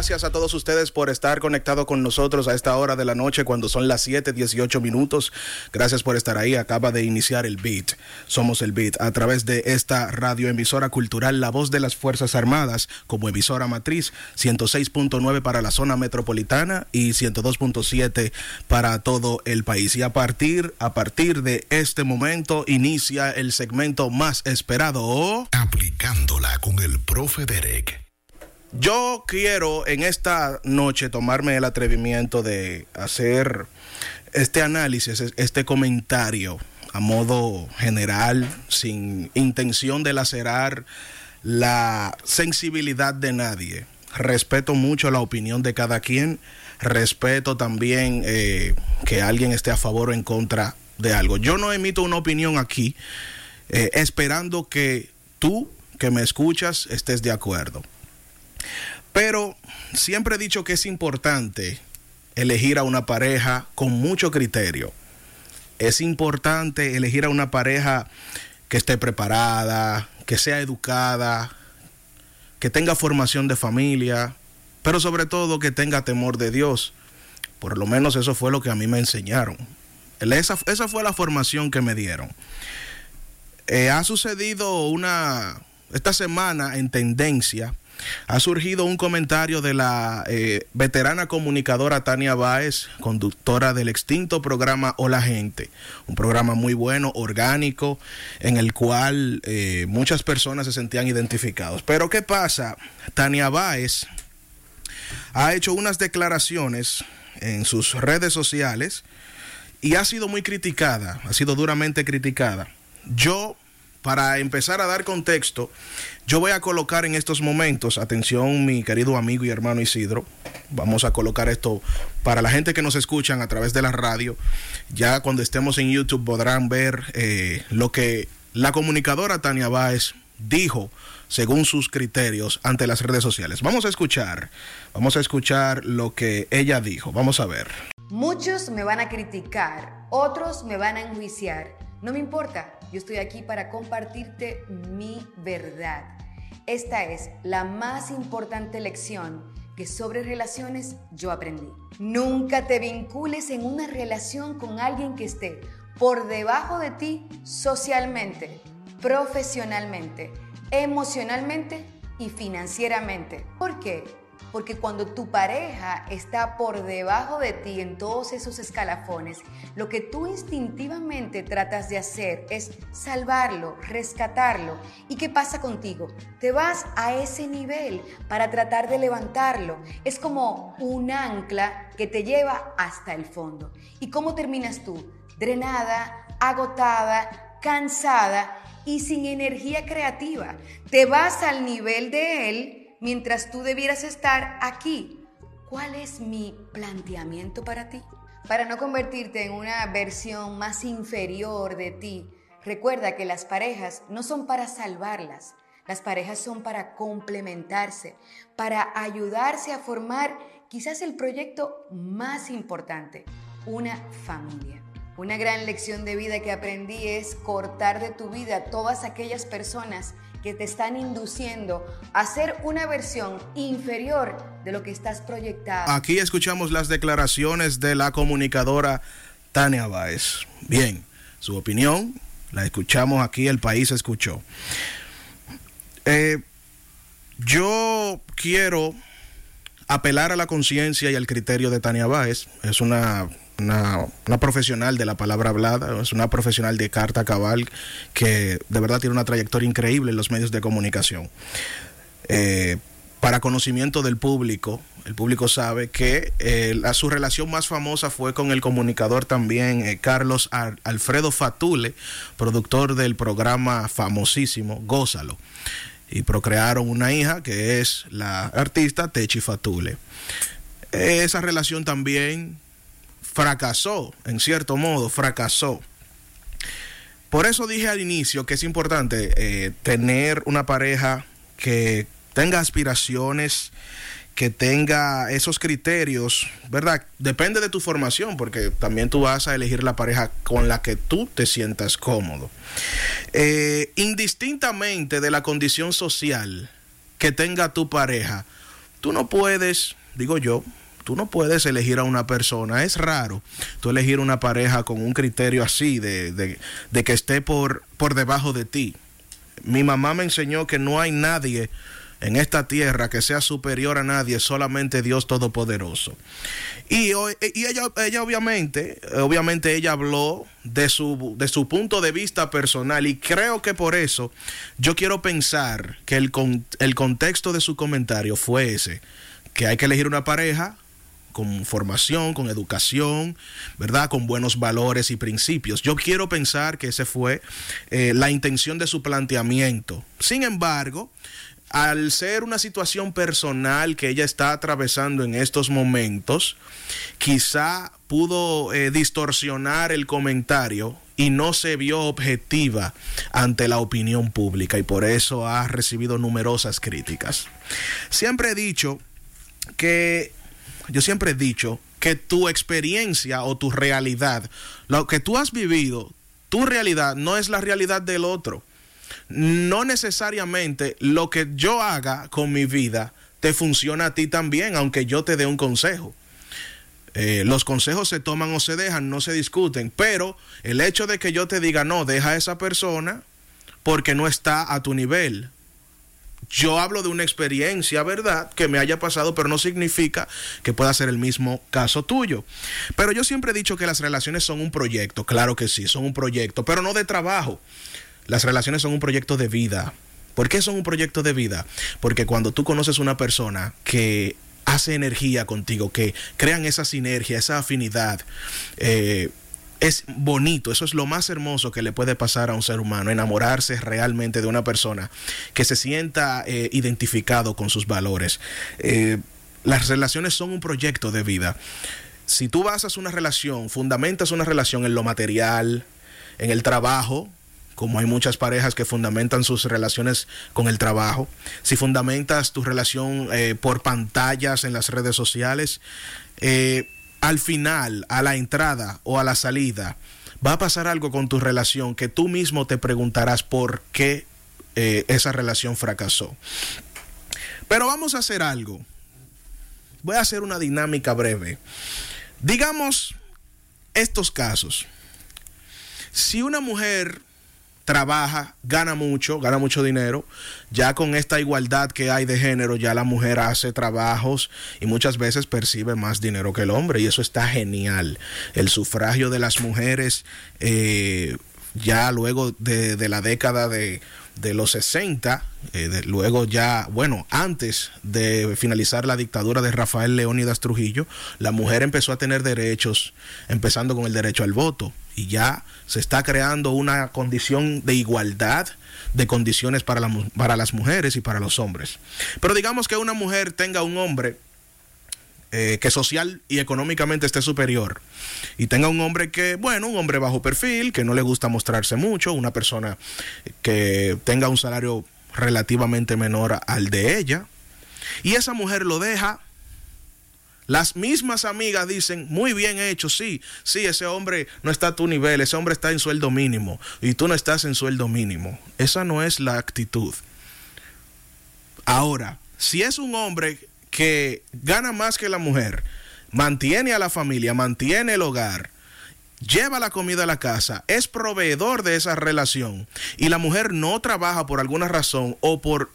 gracias a todos ustedes por estar conectados con nosotros a esta hora de la noche cuando son las 7, 18 minutos. Gracias por estar ahí. Acaba de iniciar el beat. Somos el beat a través de esta radioemisora cultural La Voz de las Fuerzas Armadas como emisora matriz 106.9 para la zona metropolitana y 102.7 para todo el país. Y a partir, a partir de este momento inicia el segmento más esperado. Aplicándola con el profe Derek. Yo quiero en esta noche tomarme el atrevimiento de hacer este análisis, este comentario a modo general, sin intención de lacerar la sensibilidad de nadie. Respeto mucho la opinión de cada quien, respeto también eh, que alguien esté a favor o en contra de algo. Yo no emito una opinión aquí eh, esperando que tú que me escuchas estés de acuerdo. Pero siempre he dicho que es importante elegir a una pareja con mucho criterio. Es importante elegir a una pareja que esté preparada, que sea educada, que tenga formación de familia, pero sobre todo que tenga temor de Dios. Por lo menos eso fue lo que a mí me enseñaron. Esa, esa fue la formación que me dieron. Eh, ha sucedido una, esta semana en tendencia, ha surgido un comentario de la eh, veterana comunicadora Tania Báez, conductora del extinto programa Hola Gente, un programa muy bueno, orgánico, en el cual eh, muchas personas se sentían identificados. Pero ¿qué pasa? Tania Báez ha hecho unas declaraciones en sus redes sociales y ha sido muy criticada, ha sido duramente criticada. Yo para empezar a dar contexto, yo voy a colocar en estos momentos, atención mi querido amigo y hermano Isidro, vamos a colocar esto para la gente que nos escuchan a través de la radio, ya cuando estemos en YouTube podrán ver eh, lo que la comunicadora Tania Báez dijo según sus criterios ante las redes sociales. Vamos a escuchar, vamos a escuchar lo que ella dijo, vamos a ver. Muchos me van a criticar, otros me van a enjuiciar, no me importa yo estoy aquí para compartirte mi verdad. Esta es la más importante lección que sobre relaciones yo aprendí. Nunca te vincules en una relación con alguien que esté por debajo de ti socialmente, profesionalmente, emocionalmente y financieramente. ¿Por qué? Porque cuando tu pareja está por debajo de ti en todos esos escalafones, lo que tú instintivamente tratas de hacer es salvarlo, rescatarlo. ¿Y qué pasa contigo? Te vas a ese nivel para tratar de levantarlo. Es como un ancla que te lleva hasta el fondo. ¿Y cómo terminas tú? Drenada, agotada, cansada y sin energía creativa. Te vas al nivel de él mientras tú debieras estar aquí. ¿Cuál es mi planteamiento para ti? Para no convertirte en una versión más inferior de ti, recuerda que las parejas no son para salvarlas, las parejas son para complementarse, para ayudarse a formar quizás el proyecto más importante, una familia. Una gran lección de vida que aprendí es cortar de tu vida todas aquellas personas que te están induciendo a ser una versión inferior de lo que estás proyectado. Aquí escuchamos las declaraciones de la comunicadora Tania Báez. Bien, su opinión la escuchamos aquí, el país escuchó. Eh, yo quiero apelar a la conciencia y al criterio de Tania Báez. Es una una, profesional de la palabra hablada, es una profesional de carta cabal que de verdad tiene una trayectoria increíble en los medios de comunicación. Eh, para conocimiento del público, el público sabe que eh, su relación más famosa fue con el comunicador también eh, Carlos Alfredo Fatule, productor del programa famosísimo Gózalo. Y procrearon una hija que es la artista Techi Fatule. esa relación también fracasó, en cierto modo, fracasó. Por eso dije al inicio que es importante eh, tener una pareja que tenga aspiraciones, que tenga esos criterios, ¿verdad? Depende de tu formación, porque también tú vas a elegir la pareja con la que tú te sientas cómodo. Eh, indistintamente de la condición social que tenga tu pareja, tú no puedes, digo yo, tú no puedes elegir a una persona. Es raro tú elegir una pareja con un criterio así, de, de, de que esté por, por debajo de ti. Mi mamá me enseñó que no hay nadie en esta tierra que sea superior a nadie, solamente Dios Todopoderoso. Y, y ella, ella obviamente, obviamente ella habló de su, de su punto de vista personal y creo que por eso yo quiero pensar que el, el contexto de su comentario fue ese, que hay que elegir una pareja con formación, con educación, ¿verdad? Con buenos valores y principios. Yo quiero pensar que ese fue eh, la intención de su planteamiento. Sin embargo, al ser una situación personal que ella está atravesando en estos momentos, quizá pudo eh, distorsionar el comentario y no se vio objetiva ante la opinión pública y por eso ha recibido numerosas críticas. Siempre he dicho que, yo siempre he dicho que tu experiencia o tu realidad, lo que tú has vivido, tu realidad no es la realidad del otro no necesariamente lo que yo haga con mi vida te funciona a ti también, aunque yo te dé un consejo. Eh, los consejos se toman o se dejan, no se discuten, pero el hecho de que yo te diga no, deja a esa persona porque no está a tu nivel. Yo hablo de una experiencia, ¿verdad?, que me haya pasado, pero no significa que pueda ser el mismo caso tuyo. Pero yo siempre he dicho que las relaciones son un proyecto, claro que sí, son un proyecto, pero no de trabajo. Las relaciones son un proyecto de vida. ¿Por qué son un proyecto de vida? Porque cuando tú conoces una persona que hace energía contigo, que crean esa sinergia, esa afinidad, eh, es bonito, eso es lo más hermoso que le puede pasar a un ser humano, enamorarse realmente de una persona que se sienta eh, identificado con sus valores. Eh, las relaciones son un proyecto de vida. Si tú basas una relación, fundamentas una relación en lo material, en el trabajo, como hay muchas parejas que fundamentan sus relaciones con el trabajo, si fundamentas tu relación eh, por pantallas en las redes sociales, eh, al final, a la entrada o a la salida, va a pasar algo con tu relación que tú mismo te preguntarás por qué eh, esa relación fracasó. Pero vamos a hacer algo. Voy a hacer una dinámica breve. Digamos estos casos. Si una mujer trabaja, gana mucho, gana mucho dinero. Ya con esta igualdad que hay de género, ya la mujer hace trabajos y muchas veces percibe más dinero que el hombre y eso está genial. El sufragio de las mujeres, eh, ya luego de, la década de, los 60, eh, luego ya, bueno, antes de finalizar la dictadura de Rafael Leónidas Trujillo, la mujer empezó a tener derechos, empezando con el derecho al voto y ya se está creando una condición de igualdad de condiciones para, para las mujeres y para los hombres. Pero digamos que una mujer tenga un hombre eh, que social y económicamente esté superior y tenga un hombre que, bueno, un hombre bajo perfil, que no le gusta mostrarse mucho, una persona que tenga un salario relativamente menor al de ella, y esa mujer lo deja las mismas amigas dicen, muy bien hecho, sí, sí, ese hombre no está a tu nivel, ese hombre está en sueldo mínimo y tú no estás en sueldo mínimo. Esa no es la actitud. Ahora, si es un hombre que gana más que la mujer, mantiene a la familia, mantiene el hogar, lleva la comida a la casa, es proveedor de esa relación y la mujer no trabaja por alguna razón o por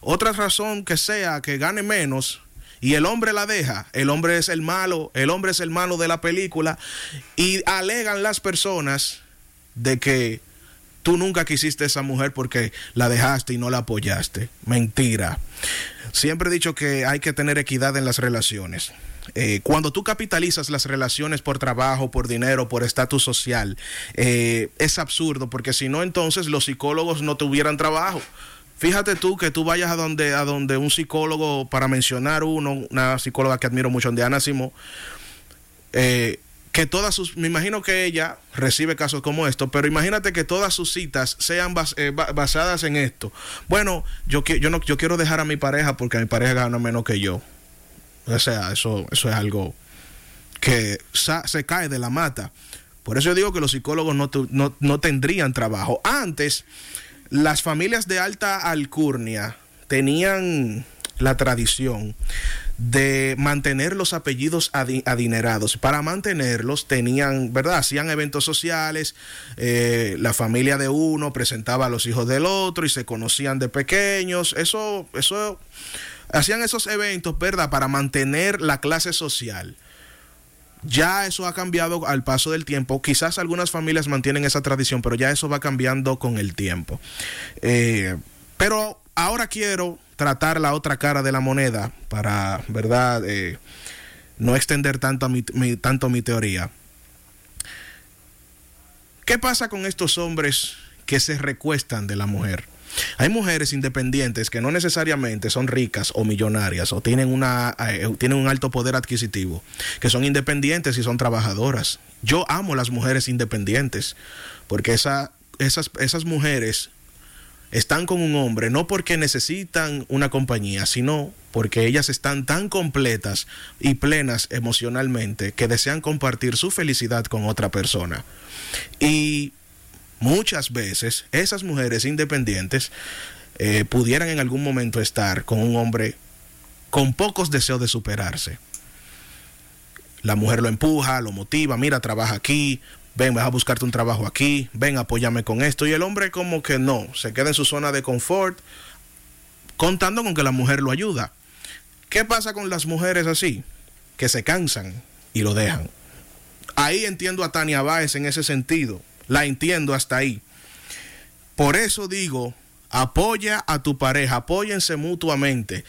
otra razón que sea que gane menos, y el hombre la deja, el hombre es el malo, el hombre es el malo de la película y alegan las personas de que tú nunca quisiste esa mujer porque la dejaste y no la apoyaste. Mentira. Siempre he dicho que hay que tener equidad en las relaciones. Eh, cuando tú capitalizas las relaciones por trabajo, por dinero, por estatus social, eh, es absurdo porque si no entonces los psicólogos no tuvieran trabajo. Fíjate tú que tú vayas a donde, a donde un psicólogo, para mencionar uno, una psicóloga que admiro mucho, donde Ana Simó, eh, que todas sus, me imagino que ella recibe casos como estos, pero imagínate que todas sus citas sean eh, basadas en esto. Bueno, yo, yo, no, yo quiero dejar a mi pareja porque mi pareja gana menos que yo. O sea, eso, eso es algo que se cae de la mata. Por eso yo digo que los psicólogos no, no, no tendrían trabajo. Antes las familias de alta alcurnia tenían la tradición de mantener los apellidos adinerados. Para mantenerlos tenían, ¿verdad? Hacían eventos sociales, eh, la familia de uno presentaba a los hijos del otro y se conocían de pequeños. Eso, eso, hacían esos eventos, ¿verdad? Para mantener la clase social. Ya eso ha cambiado al paso del tiempo. Quizás algunas familias mantienen esa tradición, pero ya eso va cambiando con el tiempo. Eh, pero ahora quiero tratar la otra cara de la moneda para, ¿verdad? Eh, no extender tanto mi, tanto mi teoría. ¿Qué pasa con estos hombres que se recuestan de la mujer? Hay mujeres independientes que no necesariamente son ricas o millonarias o tienen, una, eh, tienen un alto poder adquisitivo, que son independientes y son trabajadoras. Yo amo las mujeres independientes porque esa, esas, esas mujeres están con un hombre no porque necesitan una compañía, sino porque ellas están tan completas y plenas emocionalmente que desean compartir su felicidad con otra persona. Y muchas veces esas mujeres independientes eh, pudieran en algún momento estar con un hombre con pocos deseos de superarse. La mujer lo empuja, lo motiva, mira, trabaja aquí, ven, vas a buscarte un trabajo aquí, ven, apóyame con esto. Y el hombre como que no, se queda en su zona de confort, contando con que la mujer lo ayuda. ¿Qué pasa con las mujeres así? Que se cansan y lo dejan. Ahí entiendo a Tania Báez en ese sentido. La entiendo hasta ahí. Por eso digo, apoya a tu pareja, apóyense mutuamente.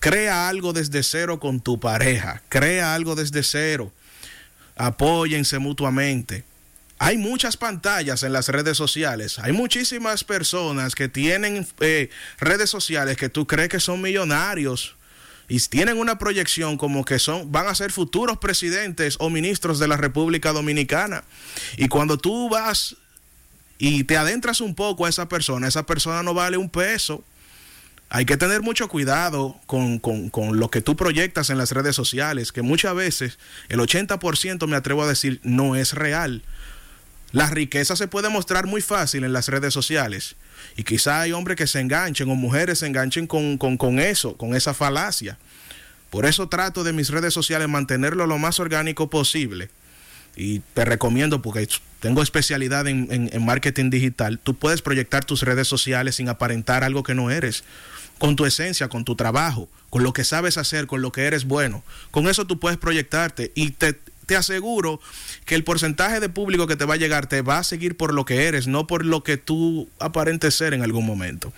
Crea algo desde cero con tu pareja. Crea algo desde cero. Apóyense mutuamente. Hay muchas pantallas en las redes sociales. Hay muchísimas personas que tienen eh, redes sociales que tú crees que son millonarios y tienen una proyección como que son van a ser futuros presidentes o ministros de la República Dominicana. Y cuando tú vas y te adentras un poco a esa persona, esa persona no vale un peso. Hay que tener mucho cuidado con, con lo que tú proyectas en las redes sociales, que muchas veces el 80% me atrevo a decir no es real la riqueza se puede mostrar muy fácil en las redes sociales. Y quizá hay hombres que se enganchen o mujeres se enganchen con, con, eso, con esa falacia. Por eso trato de mis redes sociales mantenerlo lo más orgánico posible. Y te recomiendo, porque tengo especialidad en, en, marketing digital, tú puedes proyectar tus redes sociales sin aparentar algo que no eres con tu esencia, con tu trabajo, con lo que sabes hacer, con lo que eres bueno. Con eso tú puedes proyectarte y te, te aseguro que el porcentaje de público que te va a llegar te va a seguir por lo que eres, no por lo que tú aparentes ser en algún momento.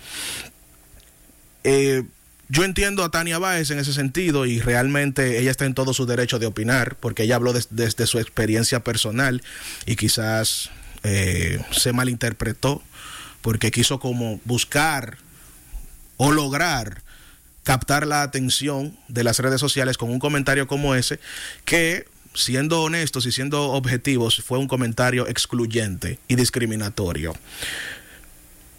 Eh, yo entiendo a Tania Báez en ese sentido y realmente ella está en todo su derecho de opinar porque ella habló desde su experiencia personal y quizás eh, se malinterpretó porque quiso como buscar o lograr captar la atención de las redes sociales con un comentario como ese que siendo honestos y siendo objetivos, fue un comentario excluyente y discriminatorio.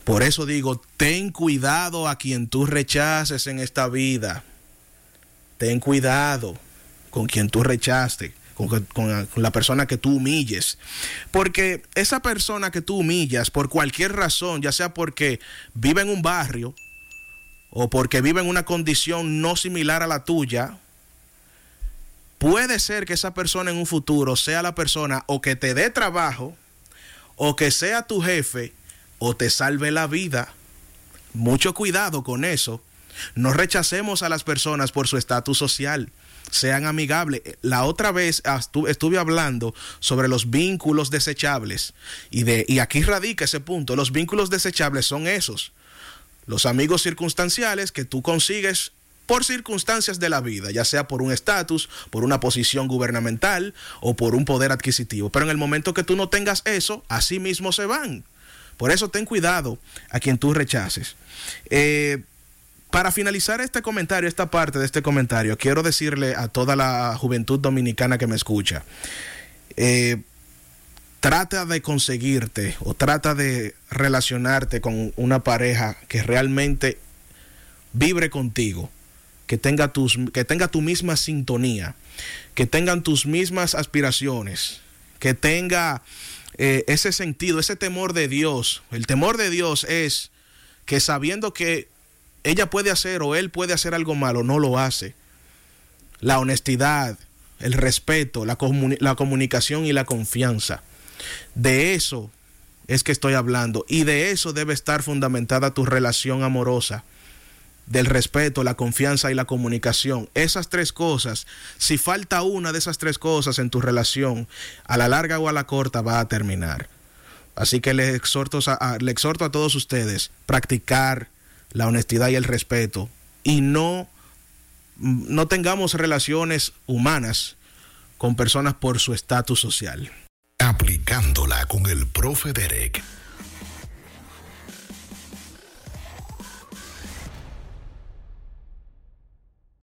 Por eso digo, ten cuidado a quien tú rechaces en esta vida. Ten cuidado con quien tú rechaste, con, con, la persona que tú humilles. Porque esa persona que tú humillas, por cualquier razón, ya sea porque vive en un barrio o porque vive en una condición no similar a la tuya, puede ser que esa persona en un futuro sea la persona o que te dé trabajo, o que sea tu jefe, o te salve la vida. Mucho cuidado con eso. No rechacemos a las personas por su estatus social. Sean amigables. La otra vez estuve hablando sobre los vínculos desechables. Y, de, y aquí radica ese punto. Los vínculos desechables son esos. Los amigos circunstanciales que tú consigues por circunstancias de la vida, ya sea por un estatus, por una posición gubernamental o por un poder adquisitivo. Pero en el momento que tú no tengas eso, así mismo se van. Por eso ten cuidado a quien tú rechaces. Eh, para finalizar este comentario, esta parte de este comentario, quiero decirle a toda la juventud dominicana que me escucha, eh, trata de conseguirte o trata de relacionarte con una pareja que realmente vibre contigo que tenga, tus, que tenga tu misma sintonía, que tengan tus mismas aspiraciones, que tenga eh, ese sentido, ese temor de Dios. El temor de Dios es que sabiendo que ella puede hacer o él puede hacer algo malo, no lo hace. La honestidad, el respeto, la, la comunicación y la confianza. De eso es que estoy hablando y de eso debe estar fundamentada tu relación amorosa del respeto, la confianza y la comunicación. Esas tres cosas, si falta una de esas tres cosas en tu relación, a la larga o a la corta va a terminar. Así que le exhorto a, le exhorto a todos ustedes practicar la honestidad y el respeto y no, no tengamos relaciones humanas con personas por su estatus social. Aplicándola con el profe Derek.